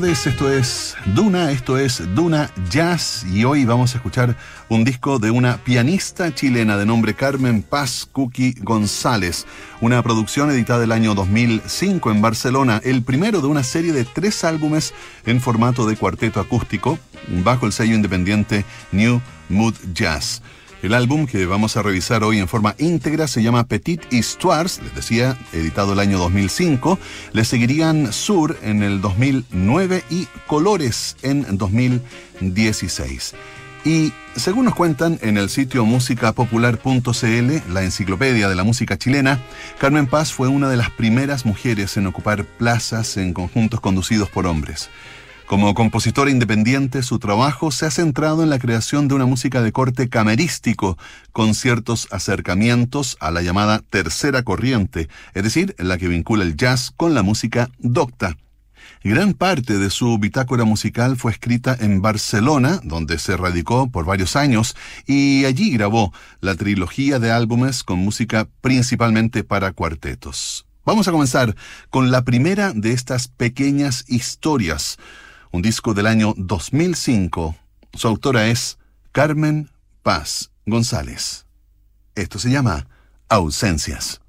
tardes, esto es Duna, esto es Duna Jazz y hoy vamos a escuchar un disco de una pianista chilena de nombre Carmen Paz Cookie González, una producción editada el año 2005 en Barcelona, el primero de una serie de tres álbumes en formato de cuarteto acústico bajo el sello independiente New Mood Jazz. El álbum que vamos a revisar hoy en forma íntegra se llama Petit Histoires, les decía, editado el año 2005. Le seguirían Sur en el 2009 y Colores en 2016. Y según nos cuentan en el sitio musicapopular.cl, la enciclopedia de la música chilena, Carmen Paz fue una de las primeras mujeres en ocupar plazas en conjuntos conducidos por hombres. Como compositora independiente, su trabajo se ha centrado en la creación de una música de corte camerístico, con ciertos acercamientos a la llamada tercera corriente, es decir, la que vincula el jazz con la música docta. Gran parte de su bitácora musical fue escrita en Barcelona, donde se radicó por varios años, y allí grabó la trilogía de álbumes con música principalmente para cuartetos. Vamos a comenzar con la primera de estas pequeñas historias un disco del año 2005. Su autora es Carmen Paz González. Esto se llama Ausencias.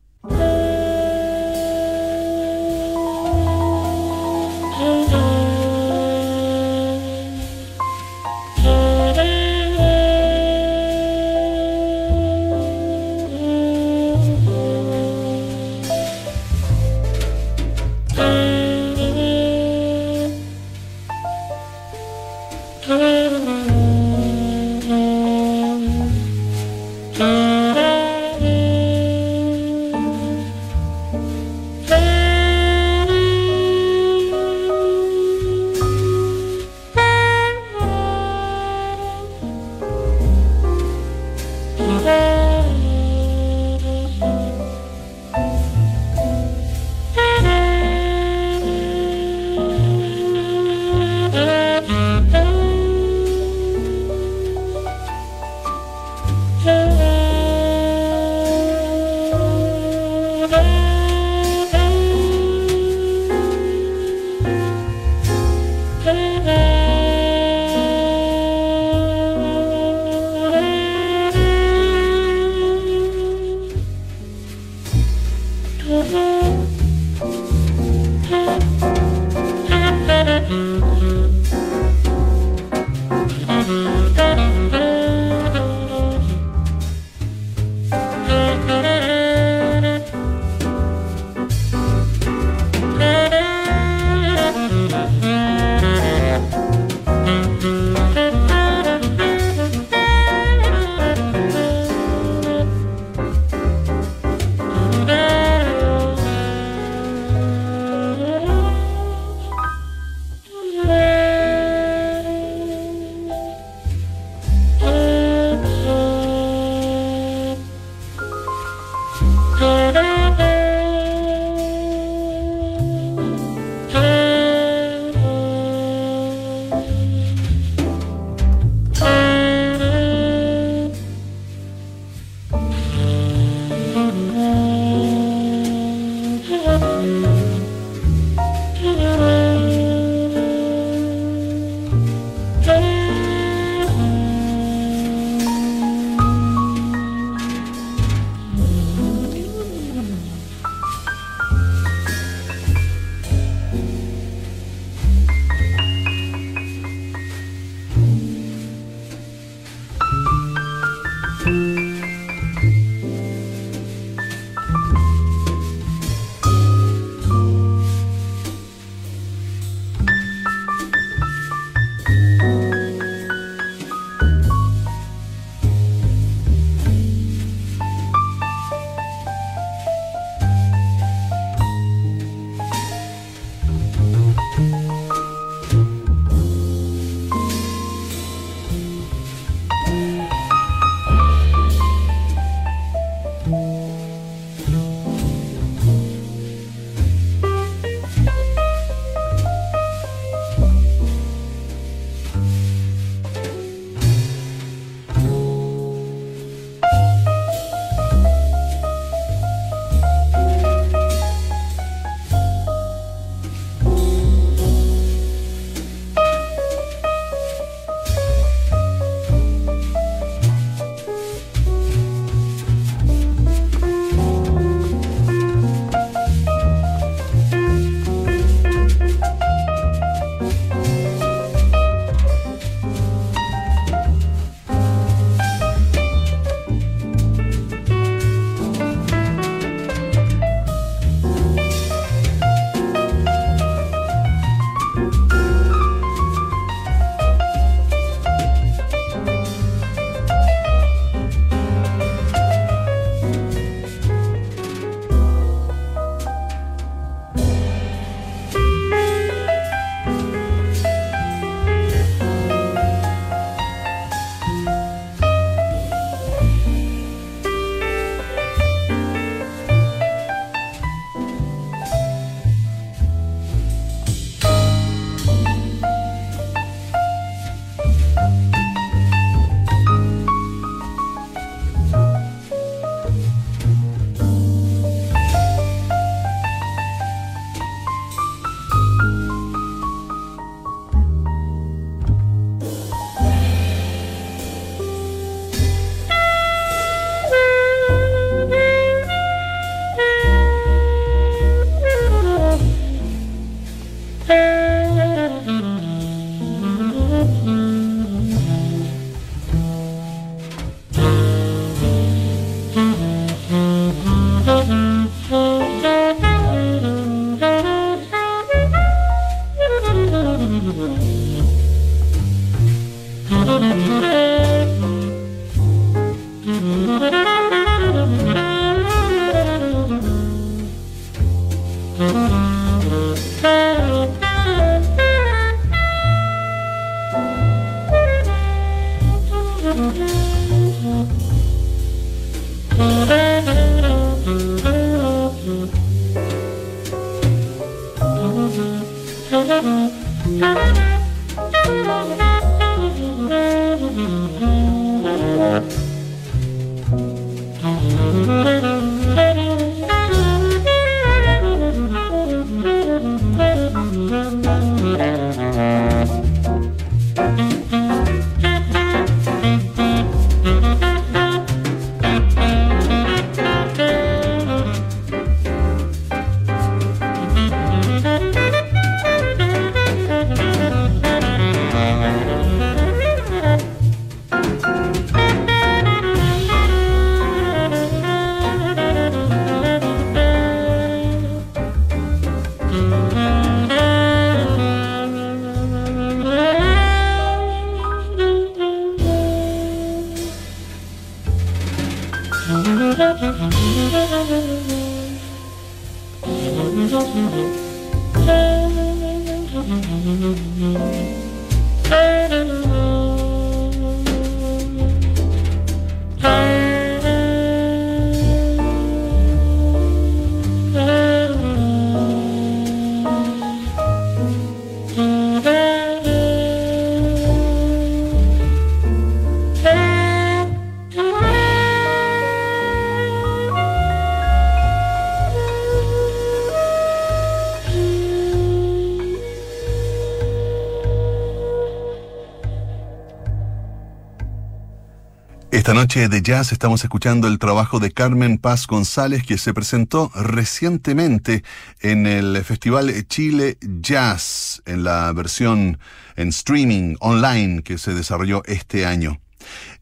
Noche de jazz estamos escuchando el trabajo de Carmen Paz González que se presentó recientemente en el Festival Chile Jazz en la versión en streaming online que se desarrolló este año.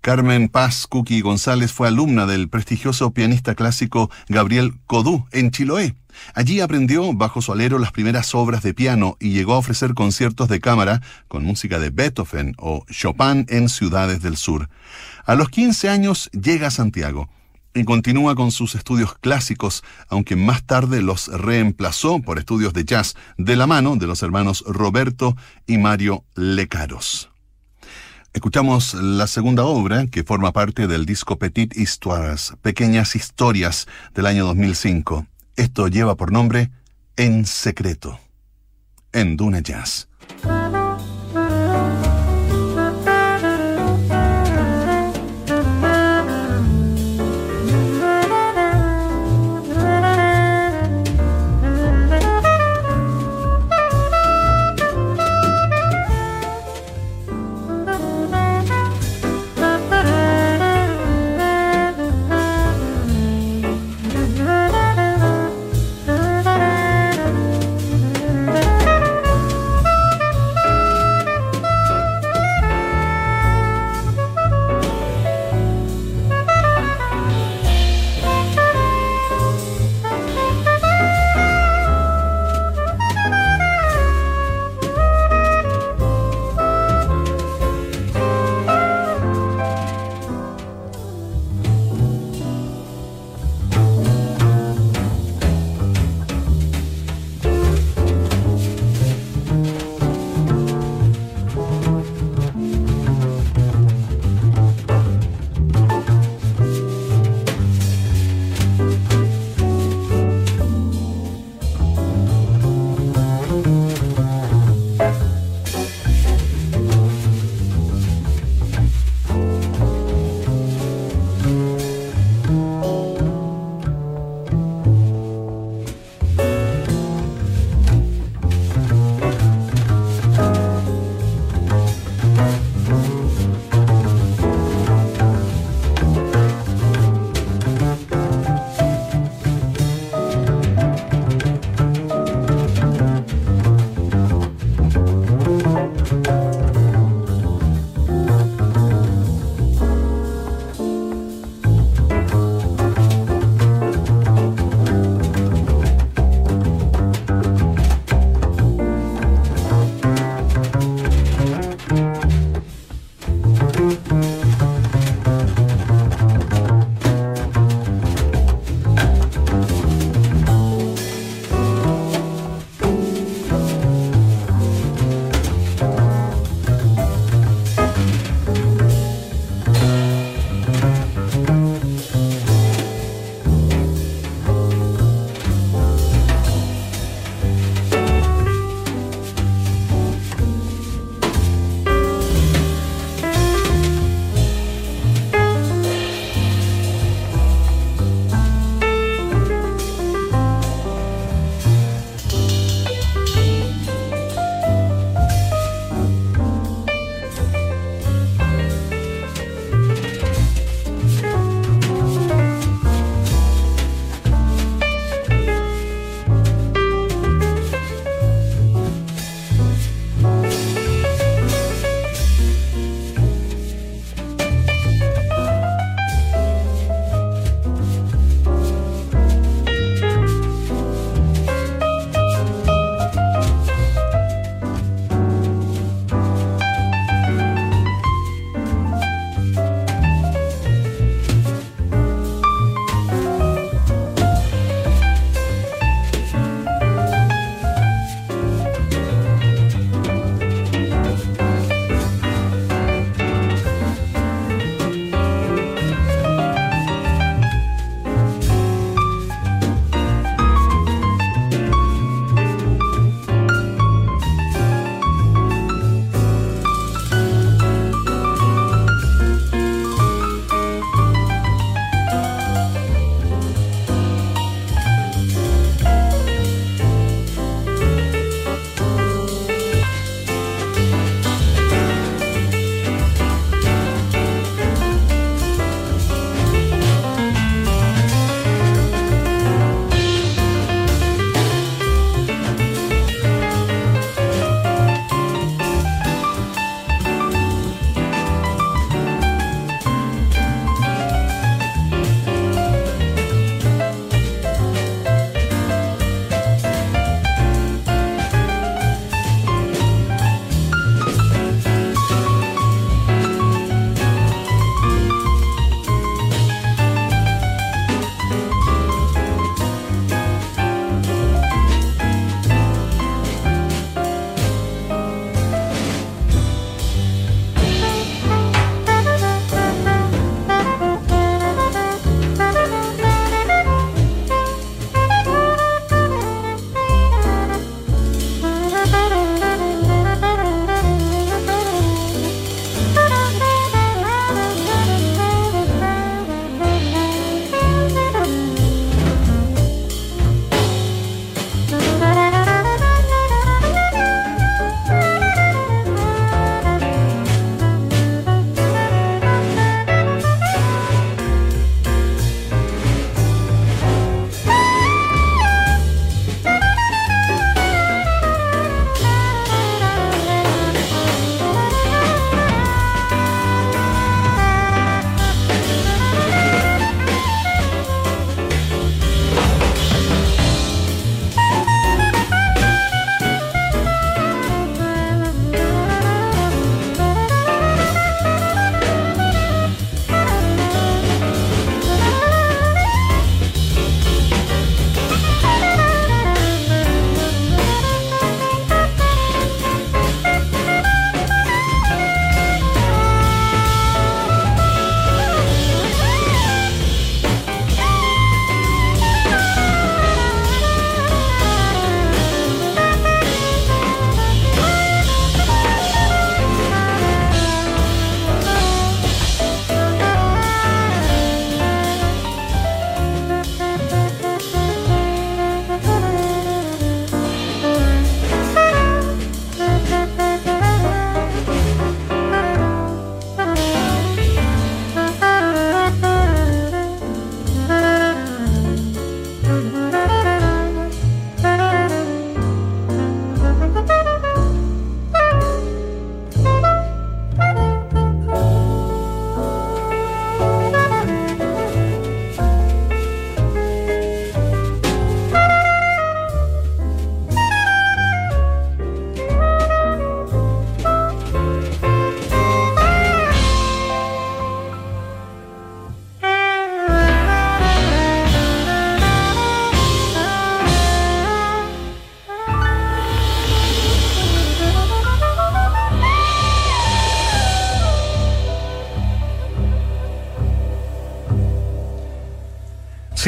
Carmen Paz Cookie González fue alumna del prestigioso pianista clásico Gabriel Codú en Chiloé. Allí aprendió bajo su alero las primeras obras de piano y llegó a ofrecer conciertos de cámara con música de Beethoven o Chopin en ciudades del sur. A los 15 años llega a Santiago y continúa con sus estudios clásicos, aunque más tarde los reemplazó por estudios de jazz de la mano de los hermanos Roberto y Mario Lecaros. Escuchamos la segunda obra que forma parte del disco Petit Histoires, Pequeñas Historias del año 2005. Esto lleva por nombre En Secreto, en Duna Jazz.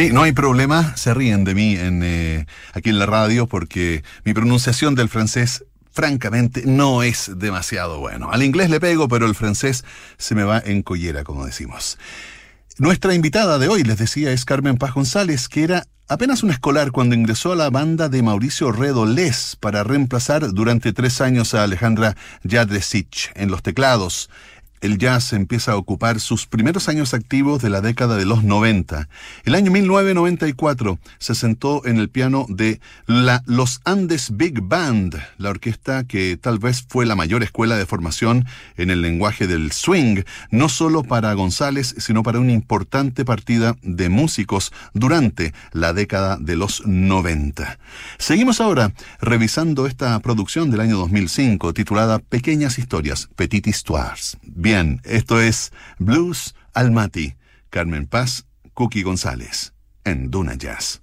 Sí, no hay problema, se ríen de mí en, eh, aquí en la radio porque mi pronunciación del francés francamente no es demasiado bueno. Al inglés le pego, pero el francés se me va en collera, como decimos. Nuestra invitada de hoy, les decía, es Carmen Paz González, que era apenas un escolar cuando ingresó a la banda de Mauricio Redolés para reemplazar durante tres años a Alejandra Jadresich en los teclados el jazz empieza a ocupar sus primeros años activos de la década de los 90. El año 1994 se sentó en el piano de la Los Andes Big Band, la orquesta que tal vez fue la mayor escuela de formación en el lenguaje del swing, no solo para González, sino para una importante partida de músicos durante la década de los 90. Seguimos ahora revisando esta producción del año 2005 titulada Pequeñas Historias, Petit Histoires. Esto es Blues Almaty, Carmen Paz, Cookie González, en Duna Jazz.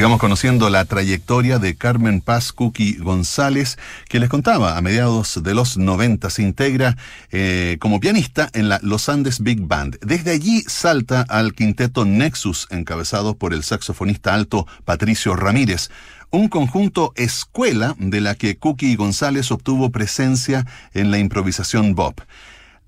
Sigamos conociendo la trayectoria de Carmen Paz Cookie González, que les contaba, a mediados de los 90 se integra eh, como pianista en la Los Andes Big Band. Desde allí salta al quinteto Nexus, encabezado por el saxofonista alto Patricio Ramírez un conjunto escuela de la que Cookie González obtuvo presencia en la improvisación Bob.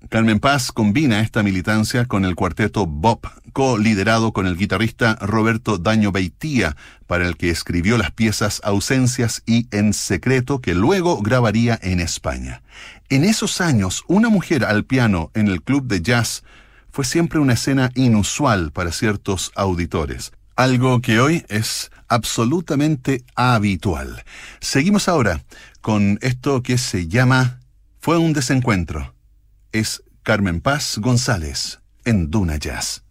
Carmen Paz combina esta militancia con el cuarteto Bob, co-liderado con el guitarrista Roberto Daño Beitía, para el que escribió las piezas Ausencias y En Secreto, que luego grabaría en España. En esos años, una mujer al piano en el club de jazz fue siempre una escena inusual para ciertos auditores, algo que hoy es absolutamente habitual. Seguimos ahora con esto que se llama Fue un desencuentro es Carmen Paz González en Duna Jazz.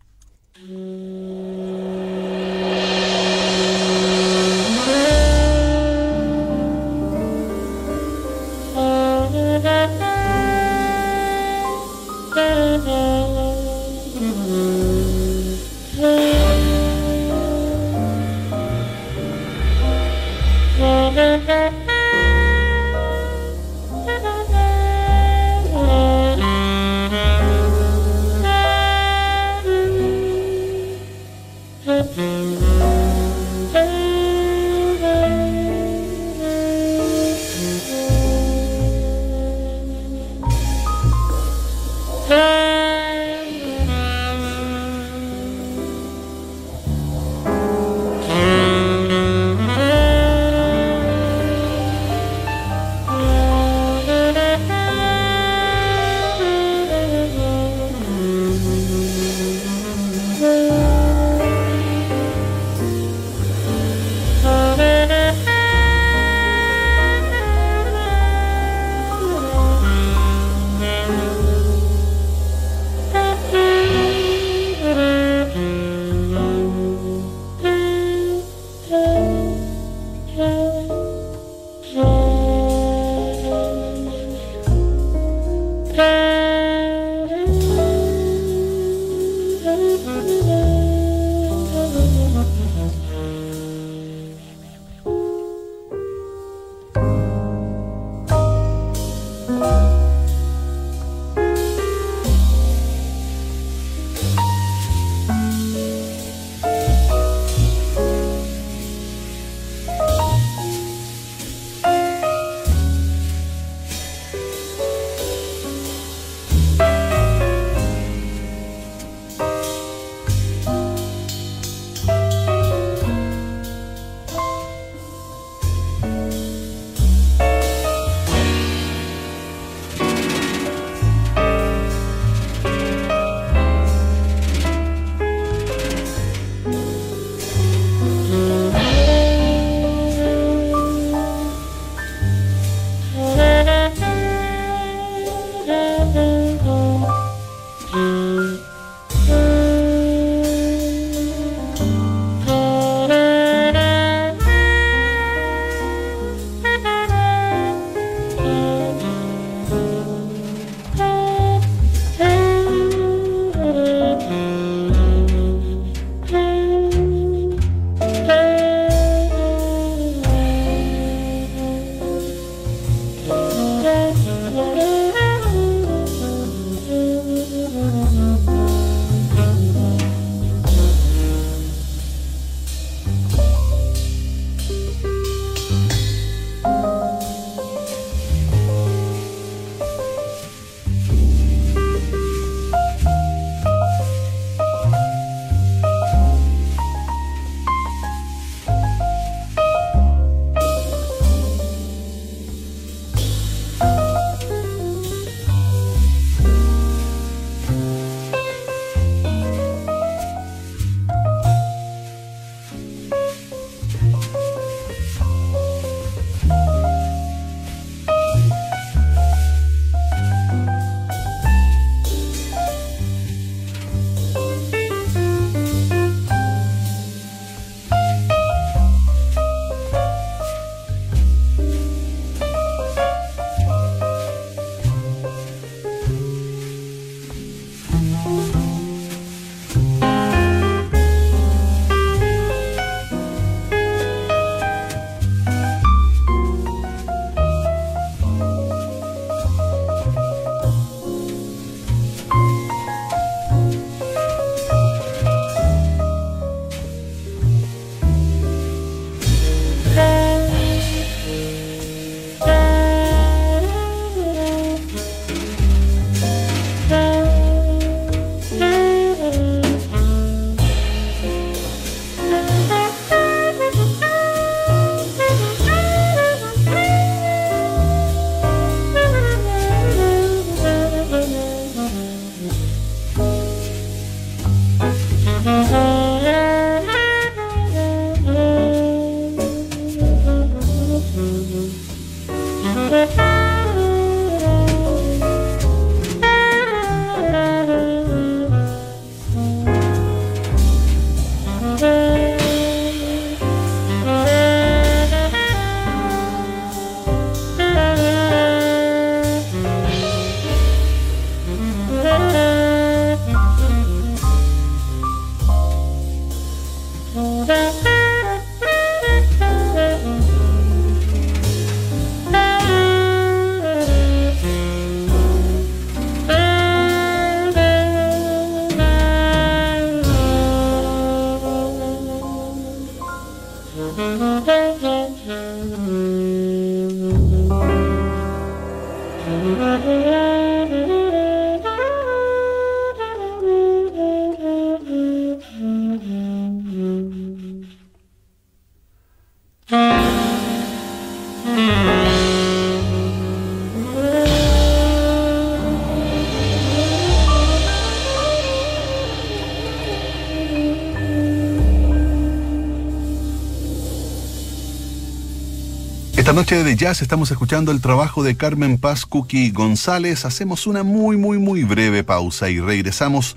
Noche de jazz estamos escuchando el trabajo de Carmen Paz Cookie González. Hacemos una muy, muy, muy breve pausa y regresamos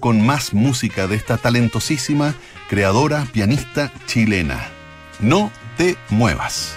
con más música de esta talentosísima creadora, pianista chilena. No te muevas.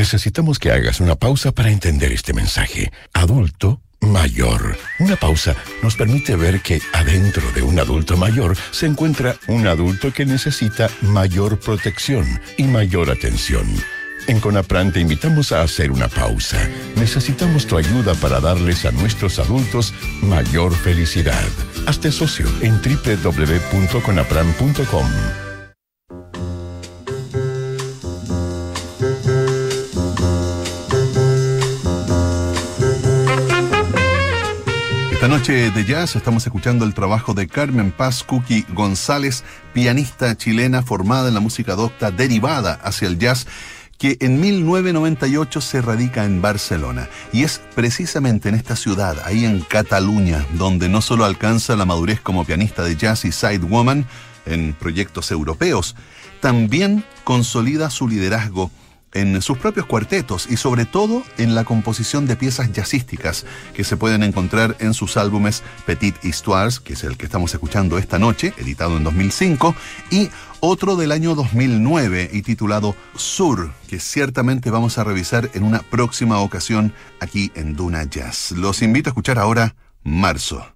Necesitamos que hagas una pausa para entender este mensaje. Adulto mayor. Una pausa nos permite ver que adentro de un adulto mayor se encuentra un adulto que necesita mayor protección y mayor atención. En Conapran te invitamos a hacer una pausa. Necesitamos tu ayuda para darles a nuestros adultos mayor felicidad. Hazte socio en www.conapran.com. noche de jazz estamos escuchando el trabajo de Carmen Paz Cookie González, pianista chilena formada en la música docta derivada hacia el jazz que en 1998 se radica en Barcelona. Y es precisamente en esta ciudad, ahí en Cataluña, donde no solo alcanza la madurez como pianista de jazz y sidewoman en proyectos europeos, también consolida su liderazgo en sus propios cuartetos y sobre todo en la composición de piezas jazzísticas que se pueden encontrar en sus álbumes Petit Histoires, que es el que estamos escuchando esta noche, editado en 2005, y otro del año 2009 y titulado Sur, que ciertamente vamos a revisar en una próxima ocasión aquí en Duna Jazz. Los invito a escuchar ahora Marzo.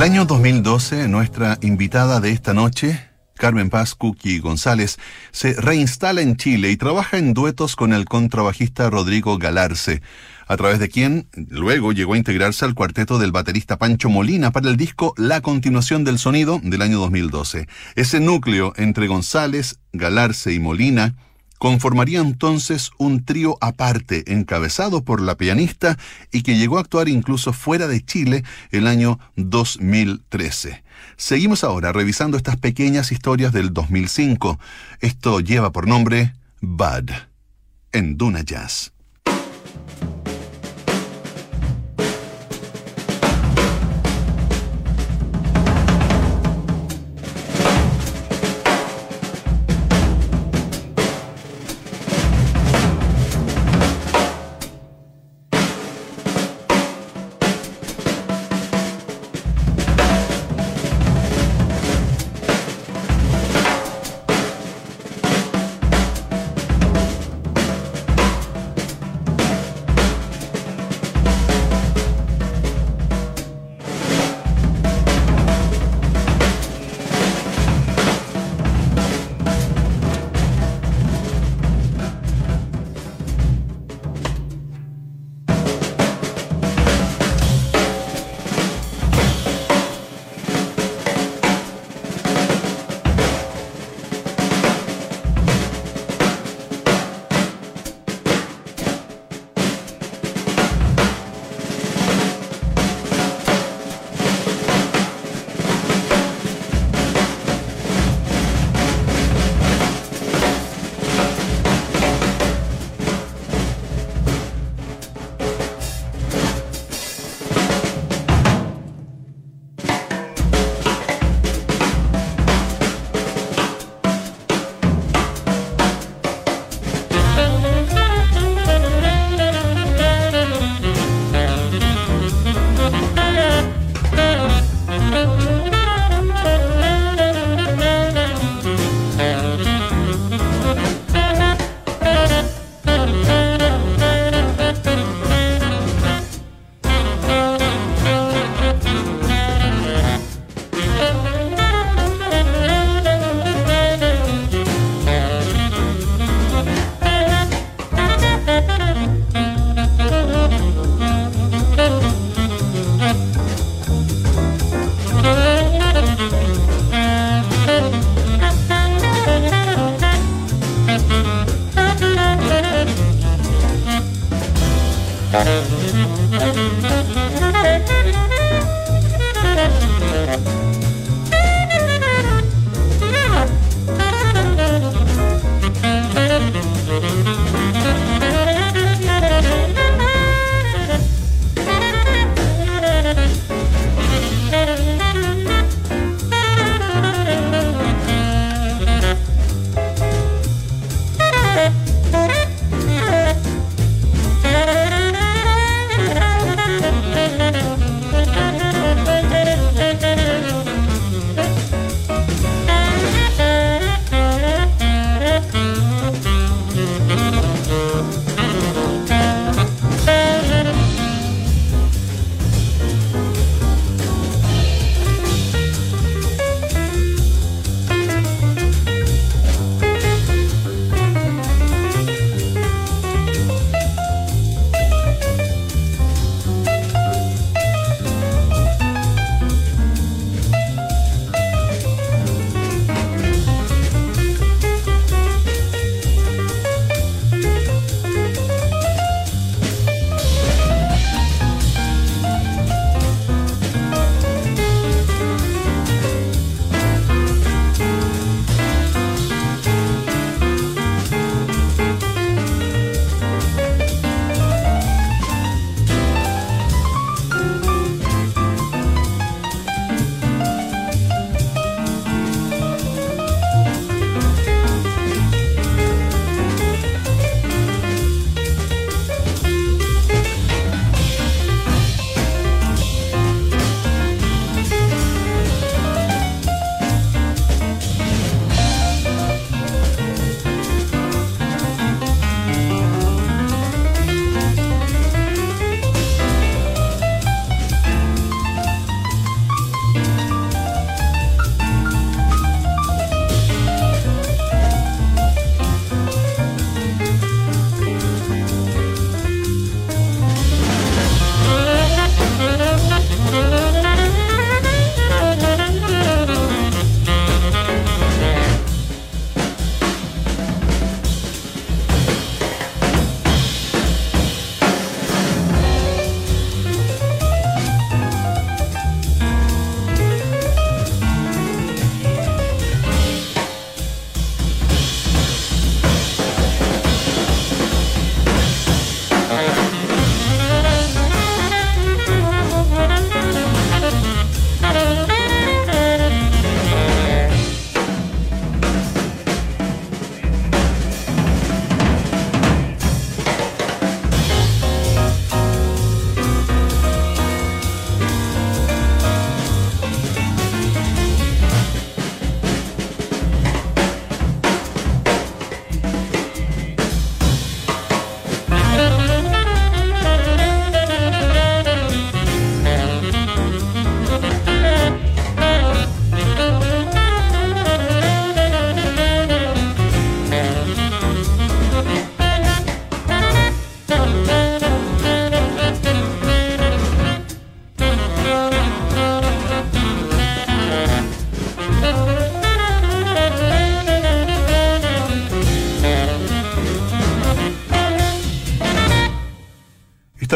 El año 2012, nuestra invitada de esta noche, Carmen Paz Cookie González, se reinstala en Chile y trabaja en duetos con el contrabajista Rodrigo Galarce, a través de quien luego llegó a integrarse al cuarteto del baterista Pancho Molina para el disco La Continuación del Sonido del año 2012. Ese núcleo entre González, Galarce y Molina conformaría entonces un trío aparte encabezado por la pianista y que llegó a actuar incluso fuera de Chile el año 2013. Seguimos ahora revisando estas pequeñas historias del 2005. Esto lleva por nombre Bud en Duna Jazz.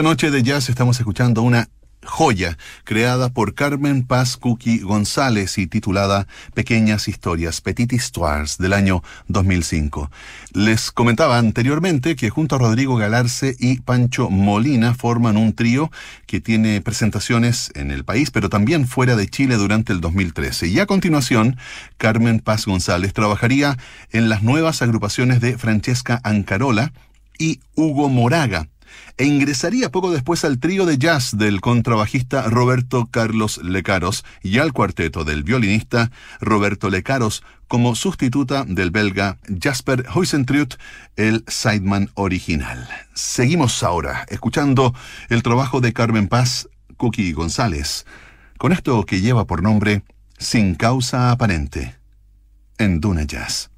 Noche de jazz estamos escuchando una joya creada por Carmen Paz Cookie González y titulada Pequeñas Historias, Petit Histoires, del año 2005. Les comentaba anteriormente que junto a Rodrigo Galarce y Pancho Molina forman un trío que tiene presentaciones en el país, pero también fuera de Chile durante el 2013. Y a continuación, Carmen Paz González trabajaría en las nuevas agrupaciones de Francesca Ancarola y Hugo Moraga e ingresaría poco después al trío de jazz del contrabajista Roberto Carlos Lecaros y al cuarteto del violinista Roberto Lecaros como sustituta del belga Jasper Huysentrut, el sideman original. Seguimos ahora escuchando el trabajo de Carmen Paz, Cookie González, con esto que lleva por nombre Sin causa aparente, en Duna Jazz.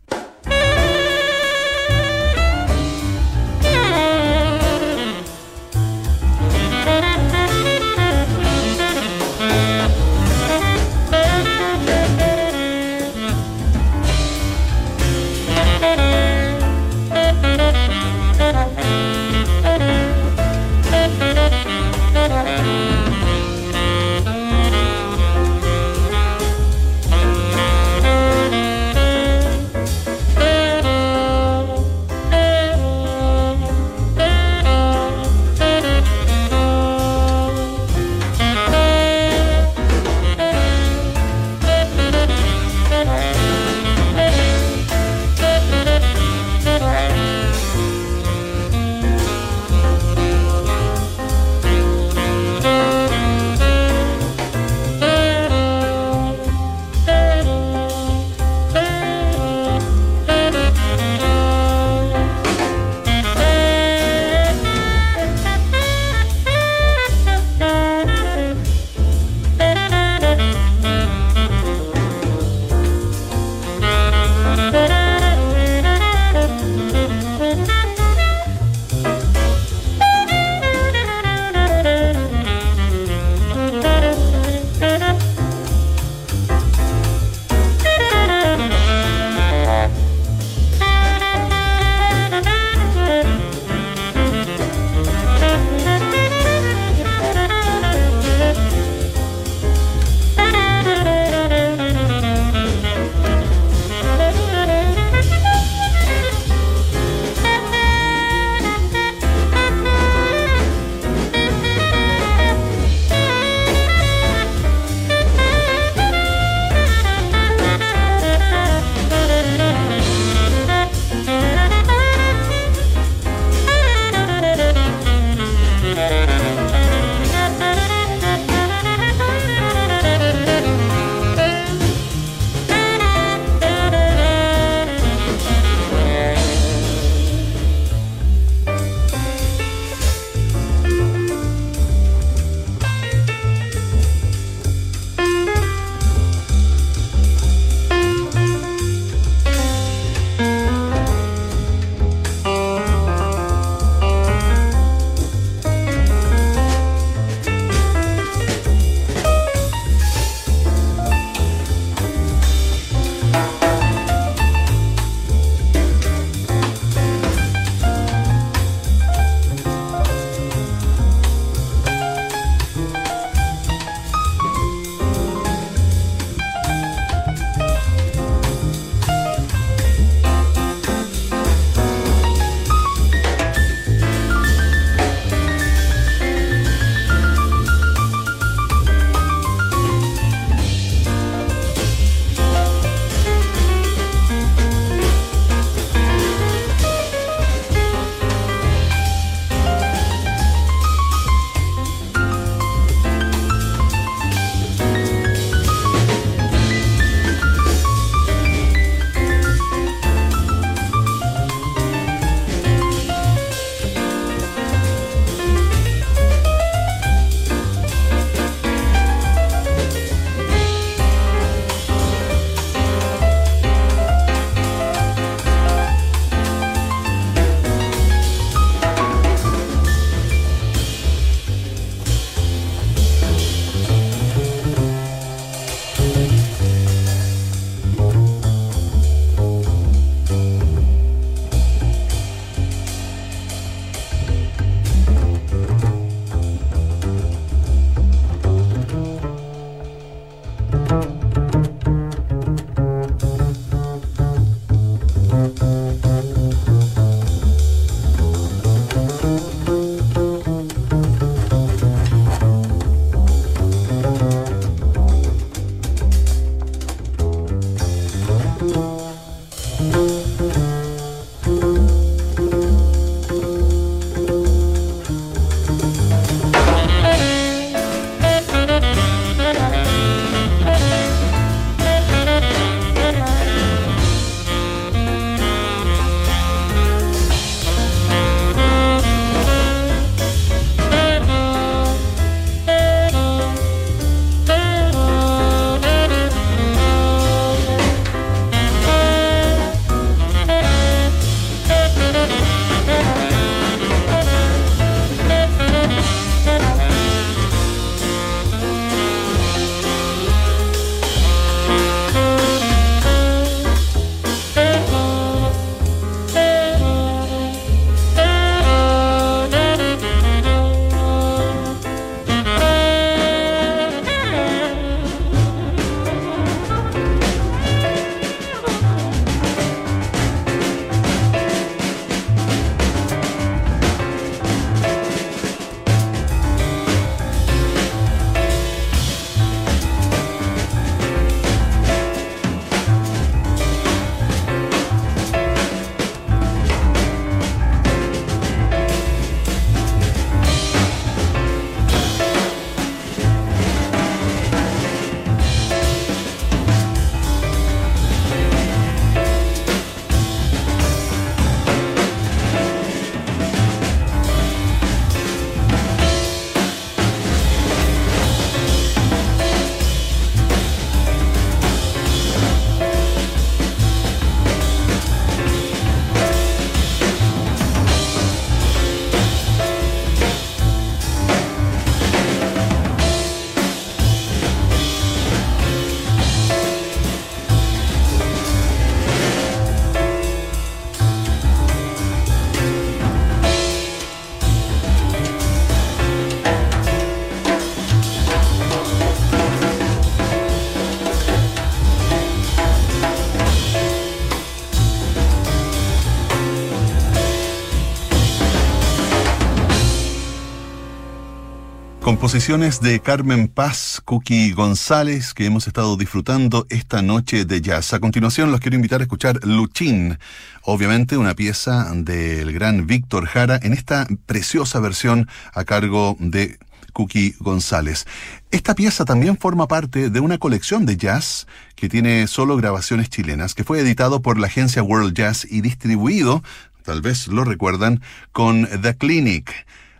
Composiciones de Carmen Paz, Cookie González, que hemos estado disfrutando esta noche de jazz. A continuación los quiero invitar a escuchar Luchín, obviamente una pieza del gran Víctor Jara en esta preciosa versión a cargo de Cookie González. Esta pieza también forma parte de una colección de jazz que tiene solo grabaciones chilenas, que fue editado por la agencia World Jazz y distribuido, tal vez lo recuerdan, con The Clinic.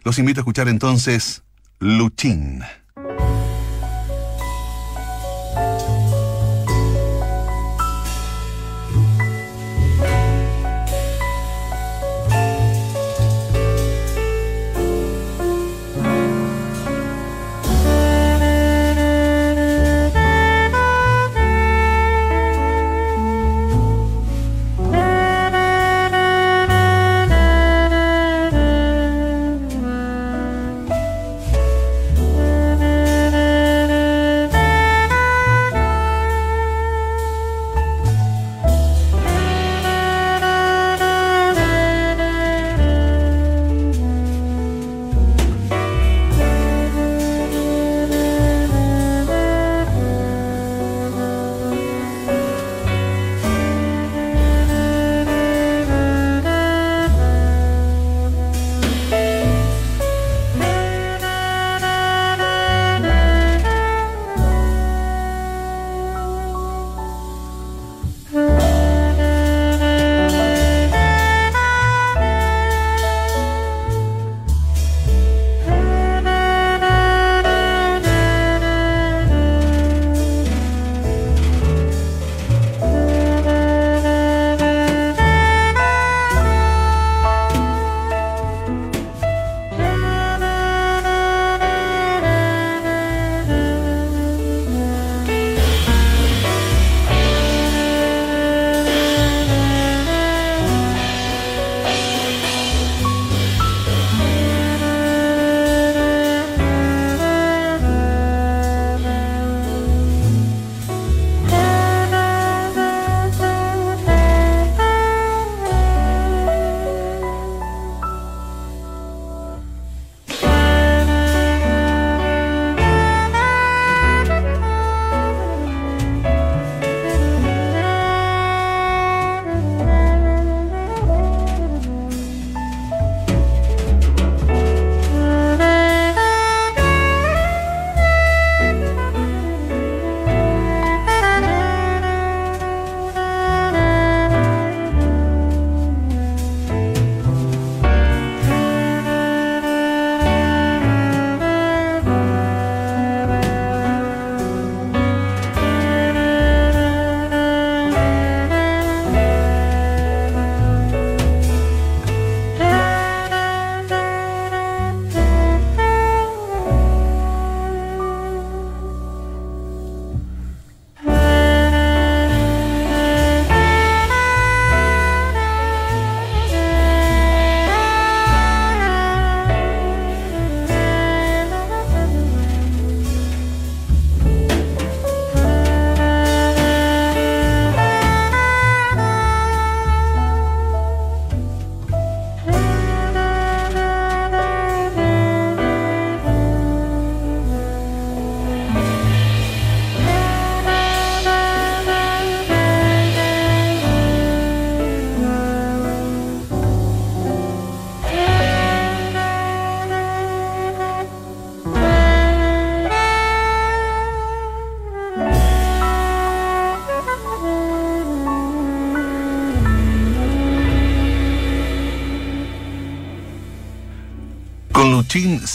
Los invito a escuchar entonces Luchín.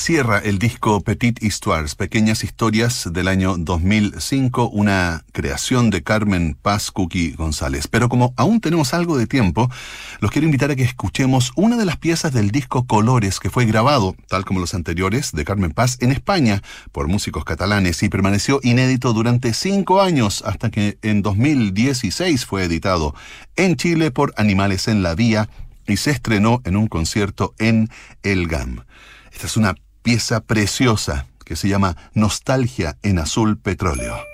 Cierra el disco Petit Histoires, Pequeñas Historias del año 2005, una creación de Carmen Paz Cookie González. Pero como aún tenemos algo de tiempo, los quiero invitar a que escuchemos una de las piezas del disco Colores que fue grabado, tal como los anteriores, de Carmen Paz en España por músicos catalanes y permaneció inédito durante cinco años hasta que en 2016 fue editado en Chile por Animales en la Vía y se estrenó en un concierto en El GAM. Esta es una pieza preciosa que se llama Nostalgia en Azul Petróleo.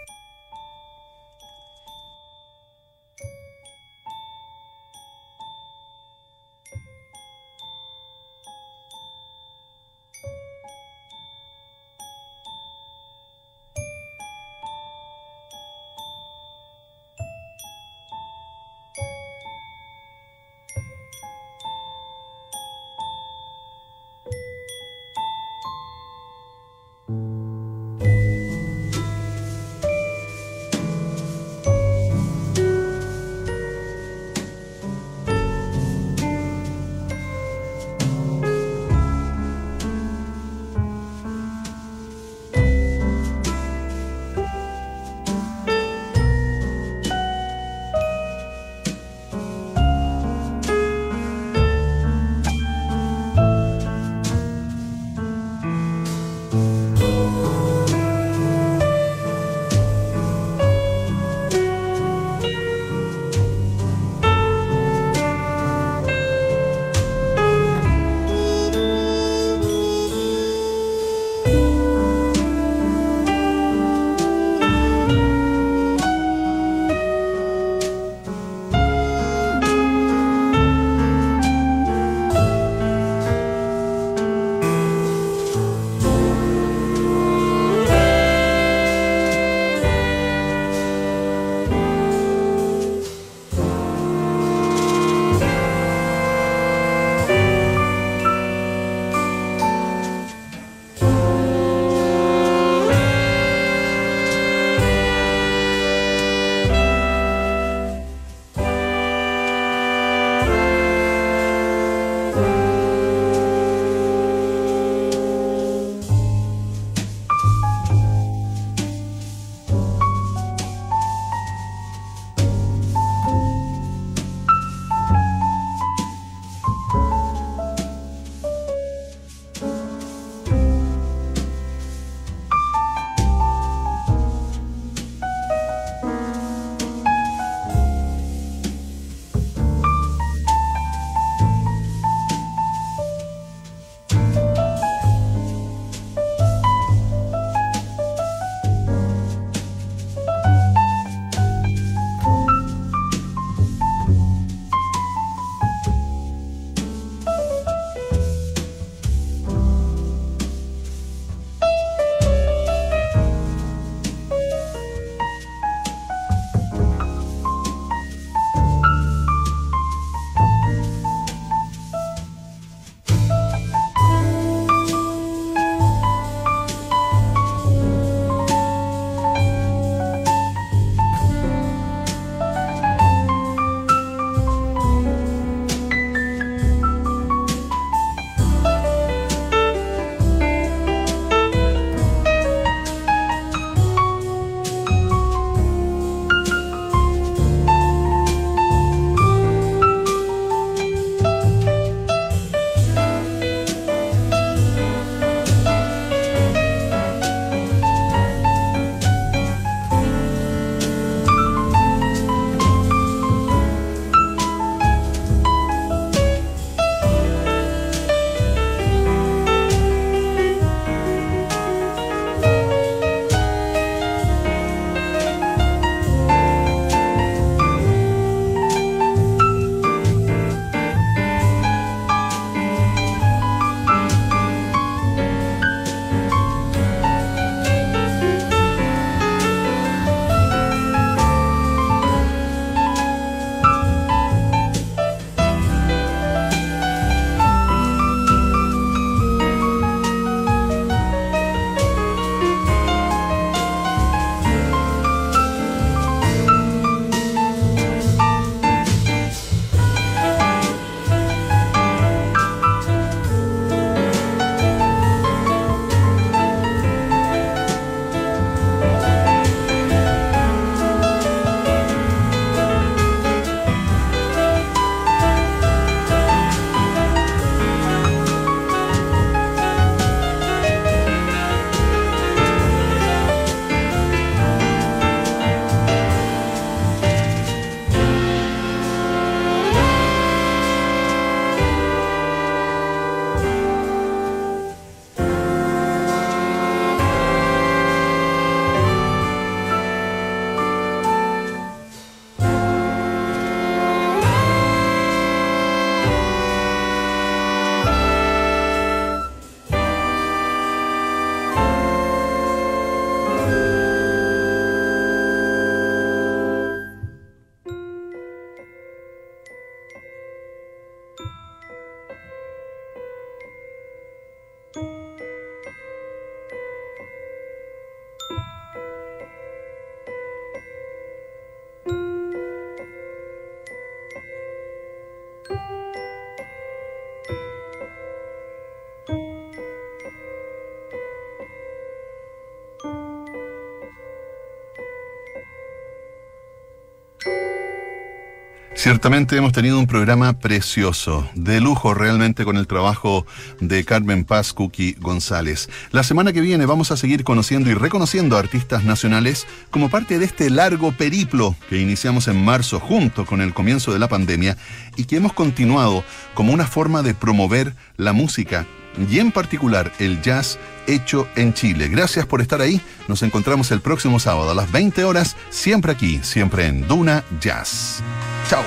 Ciertamente hemos tenido un programa precioso, de lujo realmente con el trabajo de Carmen Paz Cookie González. La semana que viene vamos a seguir conociendo y reconociendo a artistas nacionales como parte de este largo periplo que iniciamos en marzo junto con el comienzo de la pandemia y que hemos continuado como una forma de promover la música y en particular el jazz hecho en Chile. Gracias por estar ahí. Nos encontramos el próximo sábado a las 20 horas, siempre aquí, siempre en Duna Jazz. Chao.